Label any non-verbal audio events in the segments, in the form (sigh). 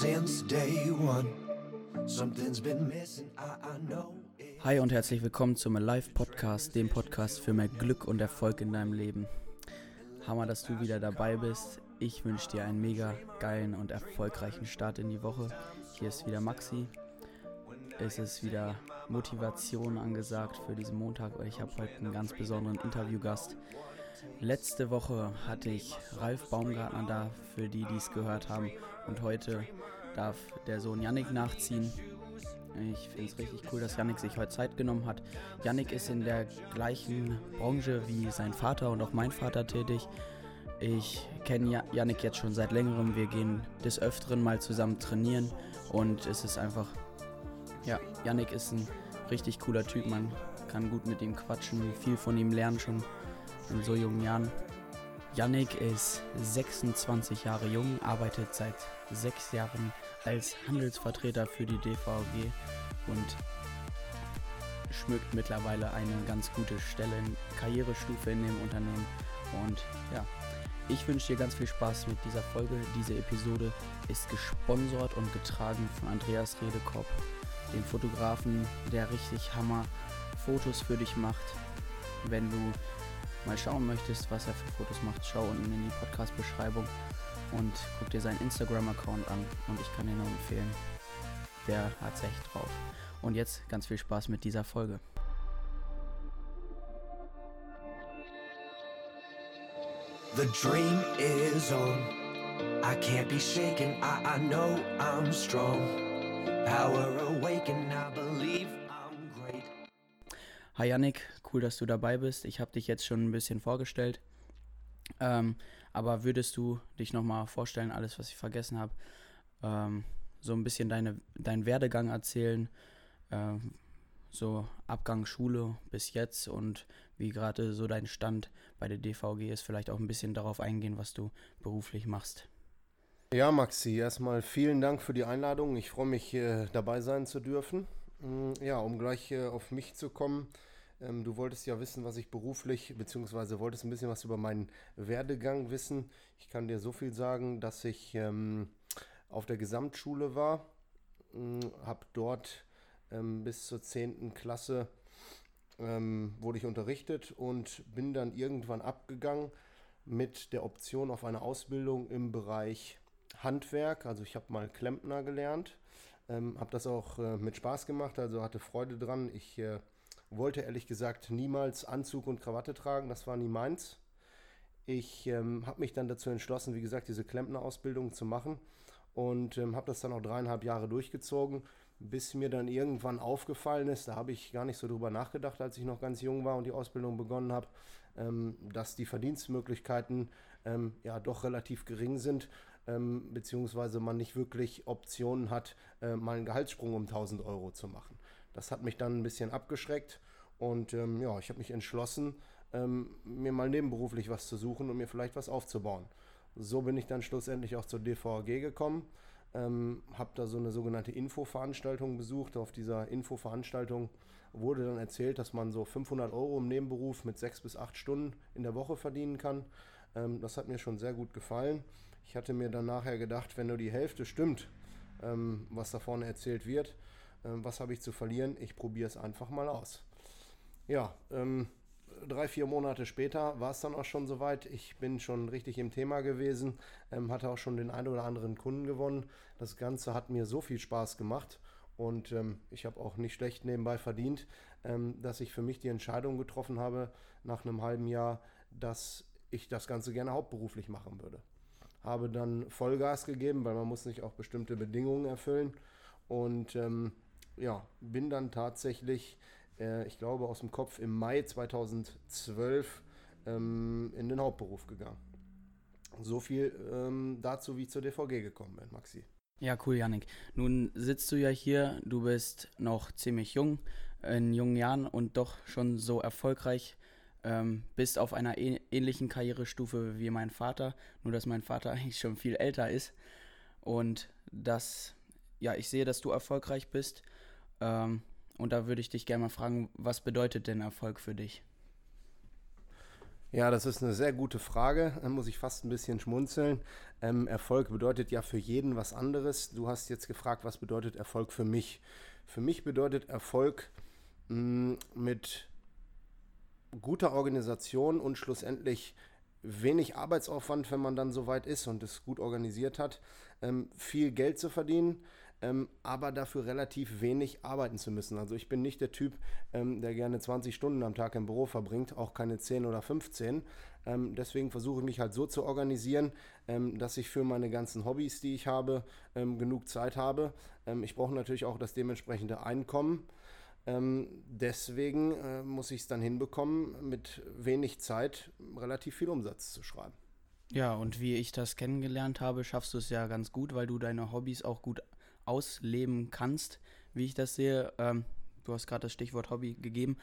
since day one. Something's been missing, I, I know. Hi und herzlich willkommen zum Alive Podcast, dem Podcast für mehr Glück und Erfolg in deinem Leben. Hammer, dass du wieder dabei bist. Ich wünsche dir einen mega geilen und erfolgreichen Start in die Woche. Hier ist wieder Maxi. Es ist wieder Motivation angesagt für diesen Montag. Ich habe heute einen ganz besonderen Interviewgast. Letzte Woche hatte ich Ralf Baumgartner da, für die, die es gehört haben. Und heute darf der Sohn Yannick nachziehen. Ich finde es richtig cool, dass Yannick sich heute Zeit genommen hat. Yannick ist in der gleichen Branche wie sein Vater und auch mein Vater tätig. Ich kenne Yannick jetzt schon seit längerem. Wir gehen des Öfteren mal zusammen trainieren und es ist einfach, ja, Yannick ist ein richtig cooler Typ. Man kann gut mit ihm quatschen, viel von ihm lernen schon in so jungen Jahren. Yannick ist 26 Jahre jung, arbeitet seit sechs Jahren als Handelsvertreter für die DVG und schmückt mittlerweile eine ganz gute Stelle, Karrierestufe in dem Unternehmen. Und ja, ich wünsche dir ganz viel Spaß mit dieser Folge. Diese Episode ist gesponsert und getragen von Andreas Redekopp, dem Fotografen, der richtig Hammer Fotos für dich macht. Wenn du mal schauen möchtest, was er für Fotos macht, schau unten in die Podcast-Beschreibung und guck dir seinen Instagram-Account an. Und ich kann dir nur empfehlen, der hat's echt drauf. Und jetzt ganz viel Spaß mit dieser Folge. The dream is on. I can't be shaken. I, I know I'm strong. Power awaken. I believe I'm great. Hi Yannick, cool, dass du dabei bist. Ich habe dich jetzt schon ein bisschen vorgestellt. Ähm, aber würdest du dich nochmal vorstellen, alles, was ich vergessen habe, ähm, so ein bisschen deine, deinen Werdegang erzählen, ähm, so Abgang Schule bis jetzt und wie gerade so dein Stand bei der DVG ist, vielleicht auch ein bisschen darauf eingehen, was du beruflich machst. Ja, Maxi, erstmal vielen Dank für die Einladung. Ich freue mich, äh, dabei sein zu dürfen. Mm, Ja, um gleich äh, auf mich zu kommen. Ähm, Du wolltest ja wissen, was ich beruflich, beziehungsweise wolltest ein bisschen was über meinen Werdegang wissen. Ich kann dir so viel sagen, dass ich ähm, auf der Gesamtschule war, habe dort ähm, bis zur 10. Klasse ähm, wurde ich unterrichtet und bin dann irgendwann abgegangen mit der Option auf eine Ausbildung im Bereich Handwerk. Also ich habe mal Klempner gelernt, ähm, habe das auch äh, mit Spaß gemacht, also hatte Freude dran. Ich äh, wollte ehrlich gesagt niemals Anzug und Krawatte tragen, das war nie meins. Ich ähm, habe mich dann dazu entschlossen, wie gesagt, diese Klempner-Ausbildung zu machen und ähm, habe das dann auch dreieinhalb Jahre durchgezogen, bis mir dann irgendwann aufgefallen ist, da habe ich gar nicht so drüber nachgedacht, als ich noch ganz jung war und die Ausbildung begonnen habe, ähm, dass die Verdienstmöglichkeiten ähm, ja doch relativ gering sind, ähm, beziehungsweise man nicht wirklich Optionen hat, äh, mal einen Gehaltssprung um 1000 Euro zu machen. Das hat mich dann ein bisschen abgeschreckt und ähm, ja, ich habe mich entschlossen, ähm, mir mal nebenberuflich was zu suchen und mir vielleicht was aufzubauen. So bin ich dann schlussendlich auch zur DVG gekommen, ähm, habe da so eine sogenannte Infoveranstaltung besucht. Auf dieser Infoveranstaltung wurde dann erzählt, dass man so 500 Euro im Nebenberuf mit sechs bis acht Stunden in der Woche verdienen kann. Ähm, das hat mir schon sehr gut gefallen. Ich hatte mir dann nachher gedacht, wenn nur die Hälfte stimmt, ähm, was da vorne erzählt wird, was habe ich zu verlieren? Ich probiere es einfach mal aus. Ja, ähm, drei, vier Monate später war es dann auch schon soweit. Ich bin schon richtig im Thema gewesen, ähm, hatte auch schon den einen oder anderen Kunden gewonnen. Das Ganze hat mir so viel Spaß gemacht und ähm, ich habe auch nicht schlecht nebenbei verdient, ähm, dass ich für mich die Entscheidung getroffen habe, nach einem halben Jahr, dass ich das Ganze gerne hauptberuflich machen würde. Habe dann Vollgas gegeben, weil man muss nicht auch bestimmte Bedingungen erfüllen und ähm, ja, bin dann tatsächlich, äh, ich glaube aus dem Kopf, im Mai 2012 ähm, in den Hauptberuf gegangen. So viel ähm, dazu, wie ich zur DVG gekommen bin, Maxi. Ja, cool, Yannick. Nun sitzt du ja hier, du bist noch ziemlich jung, in jungen Jahren und doch schon so erfolgreich, ähm, bist auf einer ähn- ähnlichen Karrierestufe wie mein Vater, nur dass mein Vater (laughs) eigentlich schon viel älter ist. Und das, ja, ich sehe, dass du erfolgreich bist. Ähm, und da würde ich dich gerne mal fragen, was bedeutet denn Erfolg für dich? Ja, das ist eine sehr gute Frage. Da muss ich fast ein bisschen schmunzeln. Ähm, Erfolg bedeutet ja für jeden was anderes. Du hast jetzt gefragt, was bedeutet Erfolg für mich? Für mich bedeutet Erfolg mh, mm, mit guter Organisation und schlussendlich wenig Arbeitsaufwand, wenn man dann soweit ist und es gut organisiert hat, ähm, viel Geld zu verdienen ähm, aber dafür relativ wenig arbeiten zu müssen. Also ich bin nicht der Typ, ähm, der gerne 20 Stunden am Tag im Büro verbringt, auch keine 10 oder 15. Ähm, deswegen versuche ich mich halt so zu organisieren, ähm, dass ich für meine ganzen Hobbys, die ich habe, ähm, genug Zeit habe. Ähm, ich brauche natürlich auch das dementsprechende Einkommen. deswegen äh, muss ich es dann hinbekommen, mit wenig Zeit relativ viel Umsatz zu schreiben. Ja, und wie ich das kennengelernt habe, schaffst du es ja ganz gut, weil du deine Hobbys auch gut ausleben kannst, wie ich das sehe. Ähm, du hast gerade das Stichwort Hobby gegeben.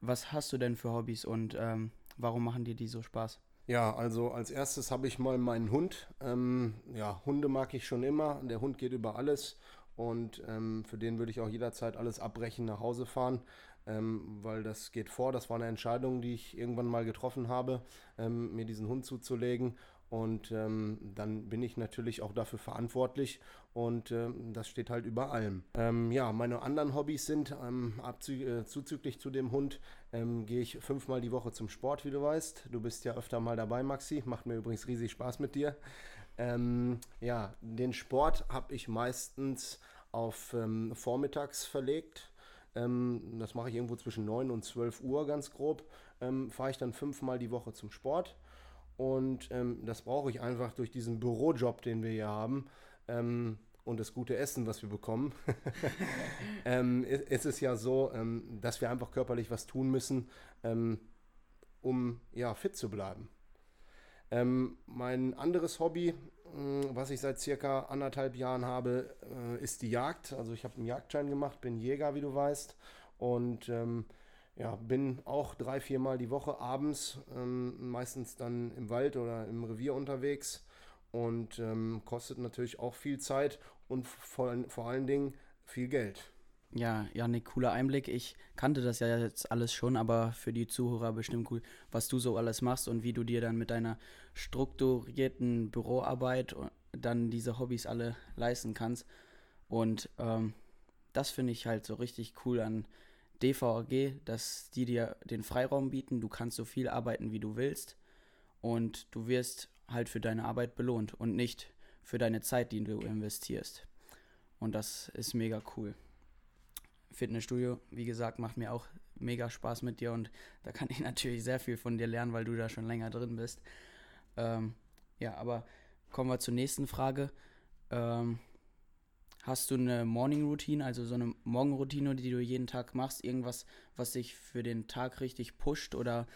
Was hast du denn für Hobbys und ähm, warum machen dir die so Spaß? Ja, also als erstes habe ich mal meinen Hund. Ähm, ja, Hunde mag ich schon immer. Der Hund geht über alles und ähm, für den würde ich auch jederzeit alles abbrechen, nach Hause fahren, ähm, weil das geht vor. Das war eine Entscheidung, die ich irgendwann mal getroffen habe, ähm, mir diesen Hund zuzulegen und ähm, dann bin ich natürlich auch dafür verantwortlich und ähm, das steht halt über allem. Ähm, ja, meine anderen Hobbys sind, ähm, äh, zuzüglich zu dem Hund, ähm, gehe ich fünfmal die Woche zum Sport, wie du weißt. Du bist ja öfter mal dabei, Maxi. Macht mir übrigens riesig Spaß mit dir. Ähm, ja, den Sport habe ich meistens auf vormittags verlegt. das mache ich irgendwo zwischen 9 und 12 Uhr ganz grob. Fahre ich dann fünfmal die Woche zum Sport. Und ähm, das brauche ich einfach durch diesen Bürojob, den wir hier haben. Ähm, und das gute Essen, was wir bekommen, (laughs) ähm, ist, ist, es ja so, ähm, dass wir einfach körperlich was tun müssen, ähm, um ja, fit zu bleiben. Ähm, mein anderes Hobby, mh, was ich seit circa anderthalb Jahren habe, äh, ist die Jagd. Also ich habe einen Jagdschein gemacht, bin Jäger, wie du weißt. Und ja, bin auch drei, viermal die Woche abends, ähm, meistens dann im Wald oder im Revier unterwegs und ähm, kostet natürlich auch viel Zeit und vor, vor allen Dingen viel Geld. Ja, ja, ne, cooler Einblick. Ich kannte das ja jetzt alles schon, aber für die Zuhörer bestimmt cool, was du so alles machst und wie du dir dann mit deiner strukturierten Büroarbeit dann diese Hobbys alle leisten kannst. Und ähm, das finde ich halt so richtig cool an DVG, dass die dir den Freiraum bieten, du kannst so viel arbeiten, wie du willst und du wirst halt für deine Arbeit belohnt und nicht für deine Zeit, die du investierst. Und das ist mega cool. Fitnessstudio, wie gesagt, macht mir auch mega Spaß mit dir und da kann ich (laughs) natürlich sehr viel von dir lernen, weil du da schon länger drin bist. Ähm, ja, aber kommen wir zur nächsten Frage. Ähm, Hast du eine Morning Routine, also so eine Morgenroutine, die du jeden Tag machst? Irgendwas, was dich für den Tag richtig pusht oder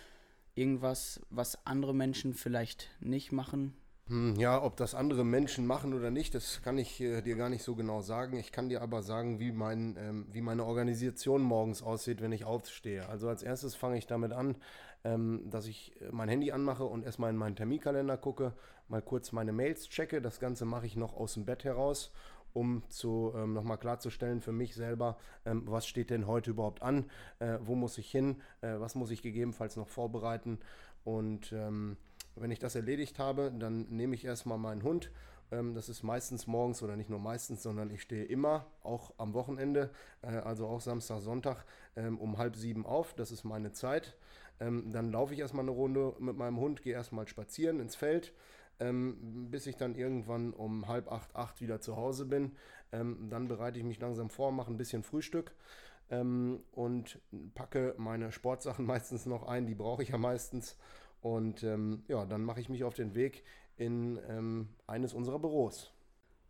irgendwas, was andere Menschen vielleicht nicht machen? Hm, ja, ob das andere Menschen machen oder nicht, das kann ich äh, dir gar nicht so genau sagen. Ich kann dir aber sagen, wie, mein, ähm, wie meine Organisation morgens aussieht, wenn ich aufstehe. Also als erstes fange ich damit an, ähm, dass ich äh, mein Handy anmache und erstmal in meinen Terminkalender gucke, mal kurz meine Mails checke. Das Ganze mache ich noch aus dem Bett heraus um zu ähm, nochmal klarzustellen für mich selber, ähm, was steht denn heute überhaupt an, äh, wo muss ich hin, äh, was muss ich gegebenenfalls noch vorbereiten. Und ähm, wenn ich das erledigt habe, dann nehme ich erstmal meinen Hund. Ähm, das ist meistens morgens oder nicht nur meistens, sondern ich stehe immer, auch am Wochenende, äh, also auch Samstag, Sonntag, ähm, um halb sieben auf. Das ist meine Zeit. Ähm, dann laufe ich erstmal eine Runde mit meinem Hund, gehe erstmal spazieren ins Feld ähm, bis ich dann irgendwann um halb acht, acht wieder zu Hause bin. Ähm, dann bereite ich mich langsam vor, mache ein bisschen Frühstück ähm, und packe meine Sportsachen (laughs) meistens noch ein, die brauche ich ja meistens. Und ähm, ja, dann mache ich mich auf den Weg in ähm, eines unserer Büros.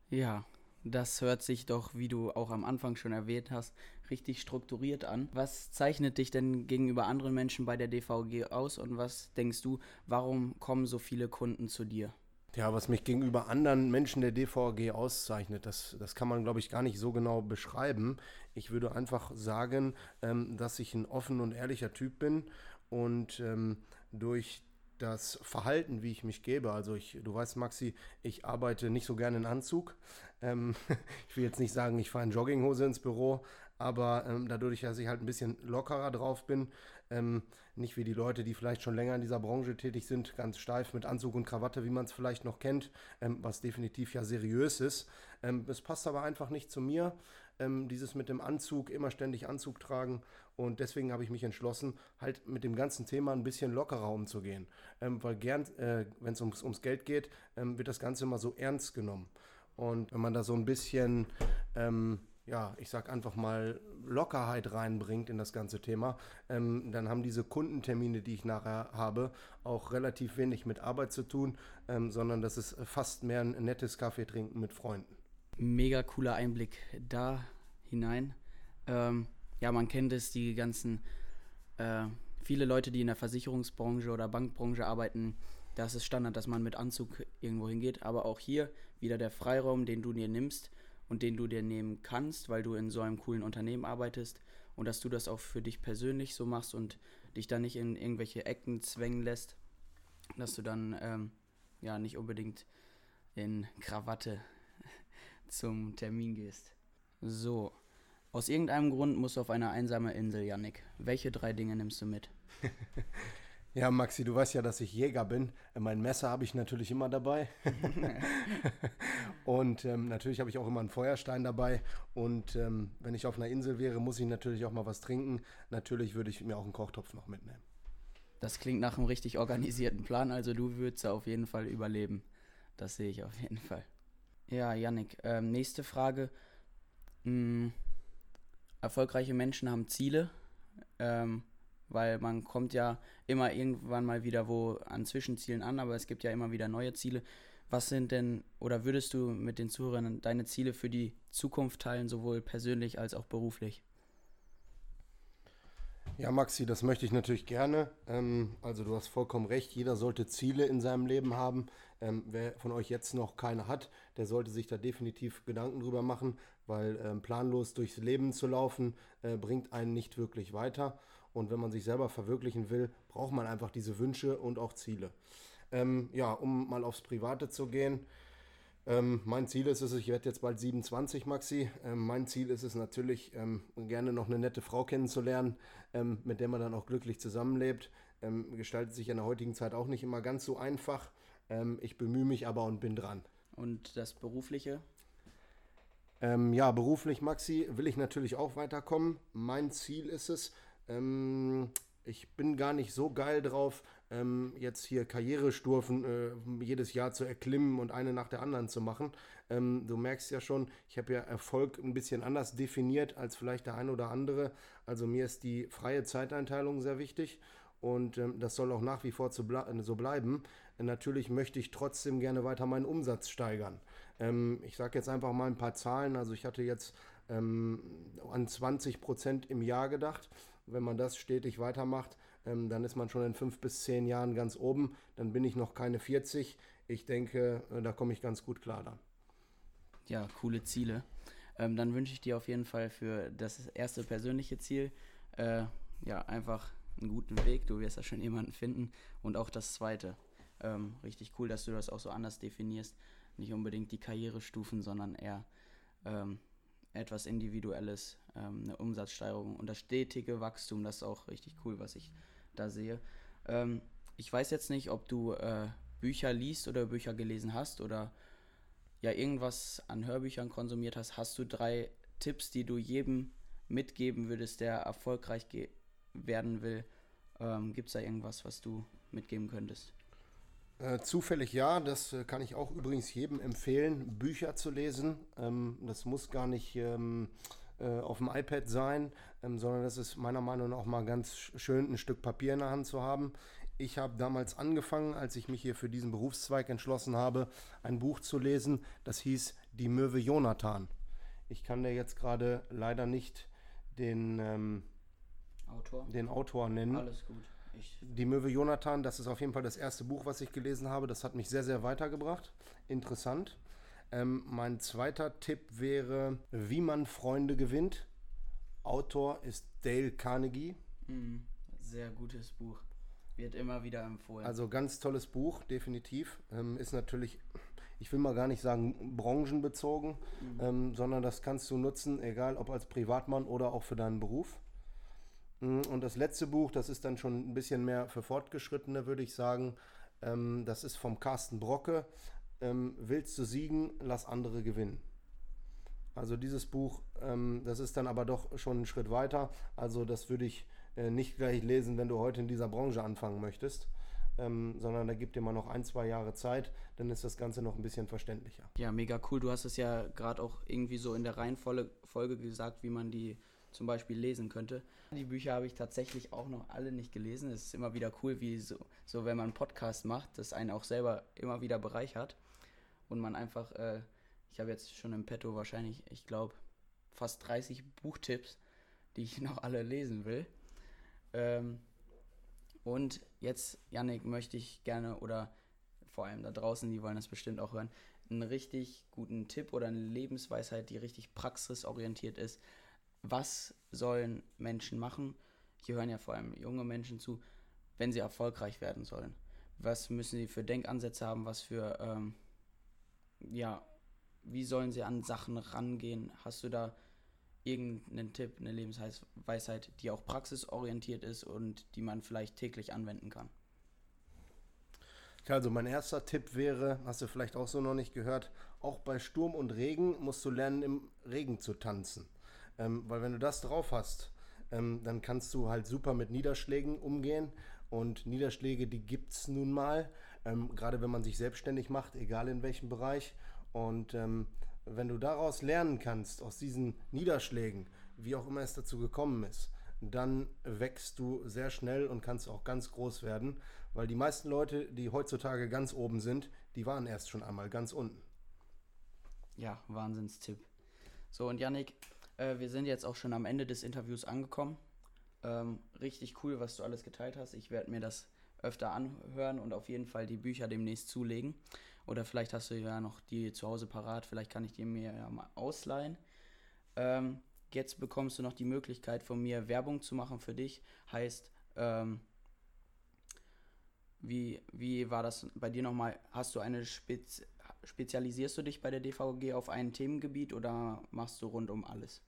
Ja, das hört sich doch, wie du auch am Anfang schon erwähnt hast, richtig strukturiert an. Was zeichnet dich denn gegenüber anderen Menschen bei der DVG aus und was denkst du, warum kommen so viele Kunden zu dir? Ja, was mich gegenüber anderen Menschen der DVG auszeichnet, das, das kann man, glaube ich, gar nicht so genau beschreiben. Ich würde einfach sagen, ähm, dass ich ein offen und ehrlicher Typ bin und ähm, durch das Verhalten, wie ich mich gebe. Also ich, du weißt, Maxi, ich arbeite nicht so gerne in Anzug. Ähm, (laughs) ich will jetzt nicht sagen, ich fahre in Jogginghose ins Büro, aber ähm, dadurch, dass ich halt ein bisschen lockerer drauf bin, ähm, nicht wie die Leute, die vielleicht schon länger in dieser Branche tätig sind, ganz steif mit Anzug und Krawatte, wie man es vielleicht noch kennt, ähm, was definitiv ja seriös ist. Ähm, es passt aber einfach nicht zu mir, ähm, dieses mit dem Anzug, immer ständig Anzug tragen. Und deswegen habe ich mich entschlossen, halt mit dem ganzen Thema ein bisschen lockerer umzugehen. Ähm, weil gern, äh, wenn es ums, ums Geld geht, wird das Ganze immer so ernst genommen. Und wenn man da so ein bisschen, ähm, ja, ich sag einfach mal, Lockerheit reinbringt in das ganze Thema, ähm, dann haben diese Kundentermine, die ich nachher habe, auch relativ wenig mit Arbeit zu tun, ähm, sondern das ist fast mehr ein nettes Kaffee trinken mit Freunden. Mega cooler Einblick da hinein. Ähm, ja, man kennt es, die ganzen, äh, viele Leute, die in der Versicherungsbranche oder Bankbranche arbeiten, das ist Standard, dass man mit Anzug irgendwo hingeht. Aber auch hier wieder der Freiraum, den du dir nimmst und den du dir nehmen kannst, weil du in so einem coolen Unternehmen arbeitest und dass du das auch für dich persönlich so machst und dich dann nicht in irgendwelche Ecken zwängen lässt, dass du dann ähm, ja nicht unbedingt in Krawatte (laughs) zum Termin gehst. So, aus irgendeinem Grund musst du auf eine einsame Insel, Yannick. Welche drei Dinge nimmst du mit? (laughs) Ja, Maxi, du weißt ja, dass ich Jäger bin. Mein Messer habe ich natürlich immer dabei. (laughs) und ähm, natürlich habe ich auch immer einen Feuerstein dabei. Und ähm, wenn ich auf einer Insel wäre, muss ich natürlich auch mal was trinken. Natürlich würde ich mir auch einen Kochtopf noch mitnehmen. Das klingt nach einem richtig organisierten Plan. Also du würdest auf jeden Fall überleben. Das sehe ich auf jeden Fall. Ja, Yannick, ähm, nächste Frage. Hm, erfolgreiche Menschen haben Ziele. Ähm, weil man kommt ja immer irgendwann mal wieder wo an Zwischenzielen an, aber es gibt ja immer wieder neue Ziele. Was sind denn oder würdest du mit den Zuhörern deine Ziele für die Zukunft teilen, sowohl persönlich als auch beruflich? Ja, Maxi, das möchte ich natürlich gerne. Ähm, also du hast vollkommen recht, jeder sollte Ziele in seinem Leben haben. Ähm, wer von euch jetzt noch keine hat, der sollte sich da definitiv Gedanken drüber machen, weil ähm, planlos durchs Leben zu laufen, äh, bringt einen nicht wirklich weiter. Und wenn man sich selber verwirklichen will, braucht man einfach diese Wünsche und auch Ziele. Ähm, ja, um mal aufs Private zu gehen. Ähm, mein Ziel ist es, ich werde jetzt bald 27, Maxi. Ähm, mein Ziel ist es natürlich, ähm, gerne noch eine nette Frau kennenzulernen, ähm, mit der man dann auch glücklich zusammenlebt. Ähm, gestaltet sich in der heutigen Zeit auch nicht immer ganz so einfach. ich bemühe mich aber und bin dran. Und das Berufliche? Ja, beruflich, Maxi, will ich natürlich auch weiterkommen. Mein Ziel ist es, ähm, ich bin gar nicht so geil drauf, ähm, jetzt hier Karrierestufen äh, jedes Jahr zu erklimmen und eine nach der anderen zu machen. Ähm, du merkst ja schon, ich habe ja Erfolg ein bisschen anders definiert als vielleicht der ein oder andere. Also mir ist die freie Zeiteinteilung sehr wichtig und ähm, das soll auch nach wie vor ble so bleiben. Natürlich möchte ich trotzdem gerne weiter meinen Umsatz steigern. Ähm, ich sage jetzt einfach mal ein paar Zahlen. Also ich hatte jetzt ähm, an 20 Prozent im Jahr gedacht. Wenn man das stetig weitermacht, ähm, dann ist man schon in fünf bis zehn Jahren ganz oben. Dann bin ich noch keine 40. Ich denke, äh, da komme ich ganz gut klar dann. Ja, coole Ziele. Ähm, dann wünsche ich dir auf jeden Fall für das erste persönliche Ziel äh, ja einfach einen guten Weg. Du wirst da schon jemanden finden. Und auch das zweite. Ähm, richtig cool, dass du das auch so anders definierst. Nicht unbedingt die Karrierestufen, sondern eher ähm, etwas Individuelles, ähm, eine Umsatzsteigerung und das stetige Wachstum, das ist auch richtig cool, was ich da sehe. Ähm, ich weiß jetzt nicht, ob du äh, Bücher liest oder Bücher gelesen hast oder ja irgendwas an Hörbüchern konsumiert hast. Hast du drei Tipps, die du jedem mitgeben würdest, der erfolgreich werden will? Ähm, Gibt es da irgendwas, was du mitgeben könntest? Äh, zufällig ja, das äh, kann ich auch übrigens jedem empfehlen, Bücher zu lesen. Ähm, das muss gar nicht ähm, äh, auf dem iPad sein, ähm, sondern das ist meiner Meinung nach auch mal ganz schön, ein Stück Papier in der Hand zu haben. Ich habe damals angefangen, als ich mich hier für diesen Berufszweig entschlossen habe, ein Buch zu lesen, das hieß Die Möwe Jonathan. Ich kann dir jetzt gerade leider nicht den, ähm, Autor? den Autor nennen. Alles gut. Ich die Möwe Jonathan, das ist auf jeden Fall das erste Buch, was ich gelesen habe. Das hat mich sehr, sehr weitergebracht. Interessant. Ähm, mein zweiter Tipp wäre, wie man Freunde gewinnt. Autor ist Dale Carnegie. Mhm. Sehr gutes Buch. Wird immer wieder empfohlen. Also ganz tolles Buch, definitiv. Ähm, ist natürlich ich will mal gar nicht sagen branchenbezogen, mhm. ähm, sondern das kannst du nutzen, egal ob als Privatmann oder auch für deinen Beruf. Mm, und das letzte Buch, das ist dann schon ein bisschen mehr für Fortgeschrittene, würde ich sagen. Ähm, das ist vom Carsten Brocke. Ähm, willst du siegen, lass andere gewinnen. Also dieses Buch, ähm, das ist dann aber doch schon ein Schritt weiter. Also das würde ich äh, nicht gleich lesen, wenn du heute in dieser Branche anfangen möchtest. Ähm, sondern da gibt dir mal noch ein, zwei Jahre Zeit, dann ist das Ganze noch ein bisschen verständlicher. Ja, mega cool. Du hast es ja gerade auch irgendwie so in der Reihenfolge gesagt, wie man die zum Beispiel lesen könnte. Die Bücher habe ich tatsächlich auch noch alle nicht gelesen. Es ist immer wieder cool, wie so, so wenn man einen Podcast macht, das einen auch selber immer wieder bereichert und man einfach, äh, ich habe jetzt schon im Petto wahrscheinlich, ich glaube, fast 30 Buchtipps, die ich (laughs) noch alle lesen will. Ähm, und jetzt, Yannick, möchte ich gerne oder vor allem da draußen, die wollen das bestimmt auch hören, einen richtig guten Tipp oder eine Lebensweisheit, die richtig praxisorientiert ist, was sollen Menschen machen? Hier hören ja vor allem junge Menschen zu, wenn sie erfolgreich werden sollen. Was müssen sie für Denkansätze haben? Was für, ähm, ja, wie sollen sie an Sachen rangehen? Hast du da irgendeinen Tipp, eine Lebensweisheit, die auch praxisorientiert ist und die man vielleicht täglich anwenden kann? Also mein erster Tipp wäre, hast du vielleicht auch so noch nicht gehört, auch bei Sturm und Regen musst du lernen, im Regen zu tanzen. Ähm, weil wenn du das drauf hast, ähm, dann kannst du halt super mit Niederschlägen umgehen. Und Niederschläge, die gibt es nun mal, ähm, gerade wenn man sich selbstständig macht, egal in welchem Bereich. Und ähm, wenn du daraus lernen kannst, aus diesen Niederschlägen, wie auch immer es dazu gekommen ist, dann wächst du sehr schnell und kannst auch ganz groß werden, weil die meisten Leute, die heutzutage ganz oben sind, die waren erst schon einmal ganz unten. Ja, Wahnsinnstipp. So, und Yannick, äh, wir sind jetzt auch schon am Ende des Interviews angekommen. Ähm, richtig cool, was du alles geteilt hast. Ich werde mir das öfter anhören und auf jeden Fall die Bücher demnächst zulegen. Oder vielleicht hast du ja noch die zu Hause parat, vielleicht kann ich die mir ja mal ausleihen. Ähm, jetzt bekommst du noch die Möglichkeit von mir, Werbung zu machen für dich. Heißt, ähm, wie, wie war das bei dir nochmal? Hast du eine Spez spezialisierst du dich bei der DVG auf ein Themengebiet oder machst du rund um alles?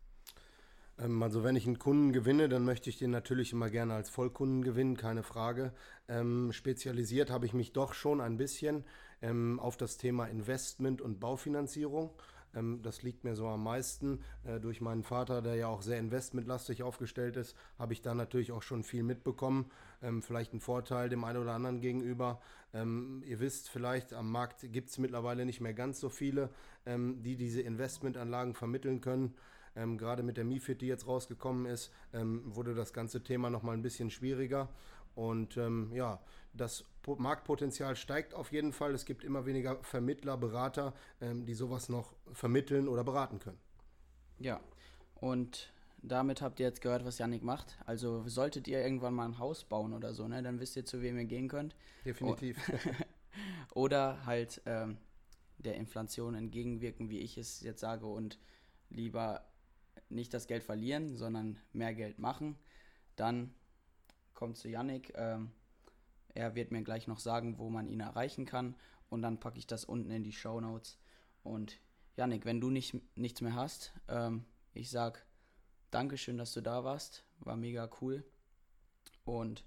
Ähm, also wenn ich einen Kunden gewinne, dann möchte ich den natürlich immer gerne als Vollkunden gewinnen, keine Frage. Ähm, spezialisiert habe ich mich doch schon ein bisschen ähm, auf das Thema Investment und Baufinanzierung. Ähm, das liegt mir so am meisten. Äh, durch meinen Vater, der ja auch sehr investmentlastig aufgestellt ist, habe ich da natürlich auch schon viel mitbekommen. Ähm, vielleicht ein Vorteil dem einen oder anderen gegenüber. Ähm, ihr wisst vielleicht, am Markt gibt es mittlerweile nicht mehr ganz so viele, die diese Investmentanlagen vermitteln können. Ähm, Gerade mit der MIFID, die jetzt rausgekommen ist, ähm, wurde das ganze Thema nochmal ein bisschen schwieriger. Und ähm, ja, das Marktpotenzial steigt auf jeden Fall. Es gibt immer weniger Vermittler, Berater, ähm, die sowas noch vermitteln oder beraten können. Ja, und damit habt ihr jetzt gehört, was Yannick macht. Also solltet ihr irgendwann mal ein Haus bauen oder so, ne, dann wisst ihr, zu wem ihr gehen könnt. Definitiv. (laughs) oder halt ähm, der Inflation entgegenwirken, wie ich es jetzt sage, und lieber nicht das Geld verlieren, sondern mehr Geld machen. Dann kommt zu Yannick. Ähm, er wird mir gleich noch sagen, wo man ihn erreichen kann. Und dann packe ich das unten in die Show Notes. Und Yannick, wenn du nicht, nichts mehr hast, ähm, ich sag Dankeschön, dass du da warst. War mega cool. Und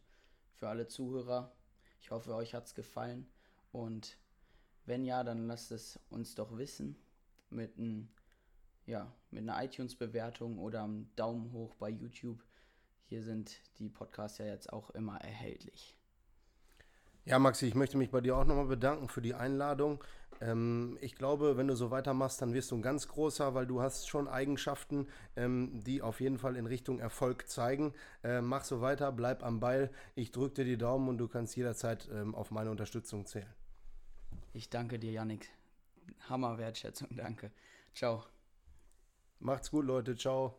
für alle Zuhörer, ich hoffe, euch hat es gefallen. Und wenn ja, dann lasst es uns doch wissen mit, ein, ja, mit einer iTunes-Bewertung oder einem Daumen hoch bei YouTube. Hier sind die Podcasts ja jetzt auch immer erhältlich. Ja, Maxi, ich möchte mich bei dir auch nochmal bedanken für die Einladung. Ähm, ich glaube, wenn du so weitermachst, dann wirst du ein ganz großer, weil du hast schon Eigenschaften, ähm, die auf jeden Fall in Richtung Erfolg zeigen. Äh, mach so weiter, bleib am Ball. Ich drücke dir die Daumen und du kannst jederzeit ähm, auf meine Unterstützung zählen. Ich danke dir, Yannick. Hammer Wertschätzung, danke. Ciao. Macht's gut, Leute. Ciao.